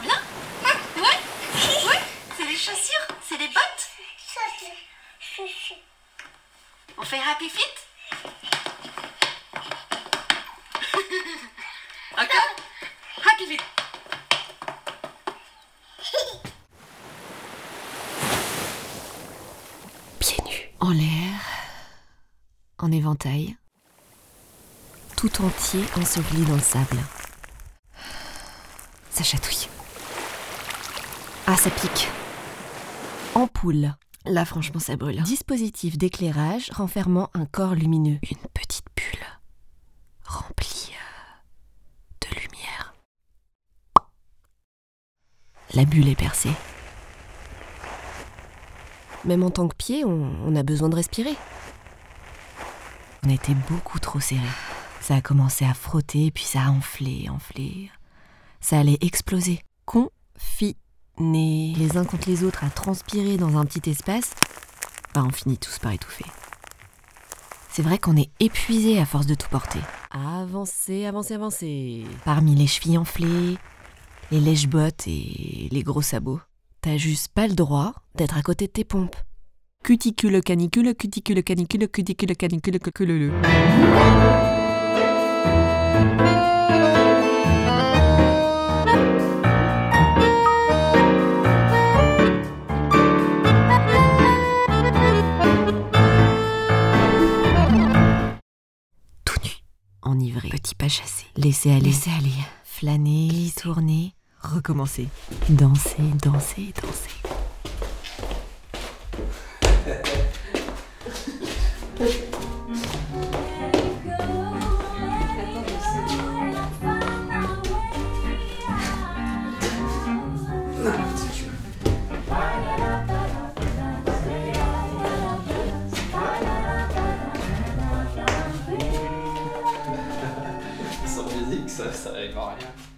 sont hein, Ouais. Ouais. C'est les chaussures C'est les bottes. On fait happy feet Encore Happy feet Pieds nus, en l'air, en éventail, tout entier enseveli dans le sable. Ça chatouille. Ah, ça pique. Ampoule. Là, franchement, ça brûle. Dispositif d'éclairage renfermant un corps lumineux. Une petite bulle remplie euh, de lumière. La bulle est percée. Même en tant que pied, on, on a besoin de respirer. On était beaucoup trop serré. Ça a commencé à frotter, puis ça a enflé, enflé. Ça allait exploser. Confinés les uns contre les autres à transpirer dans un petit espace, bah on finit tous par étouffer. C'est vrai qu'on est épuisé à force de tout porter. Avancer, avancer, avancer. Parmi les chevilles enflées, les lèches-bottes et les gros sabots, t'as juste pas le droit d'être à côté de tes pompes. Cuticule canicule, cuticule canicule, cuticule canicule, cuticule. Enivré, petit pas chassé, laisser aller, laisser aller, flâner, tourner, recommencer, danser, danser, danser. Musique, ça, ça rien.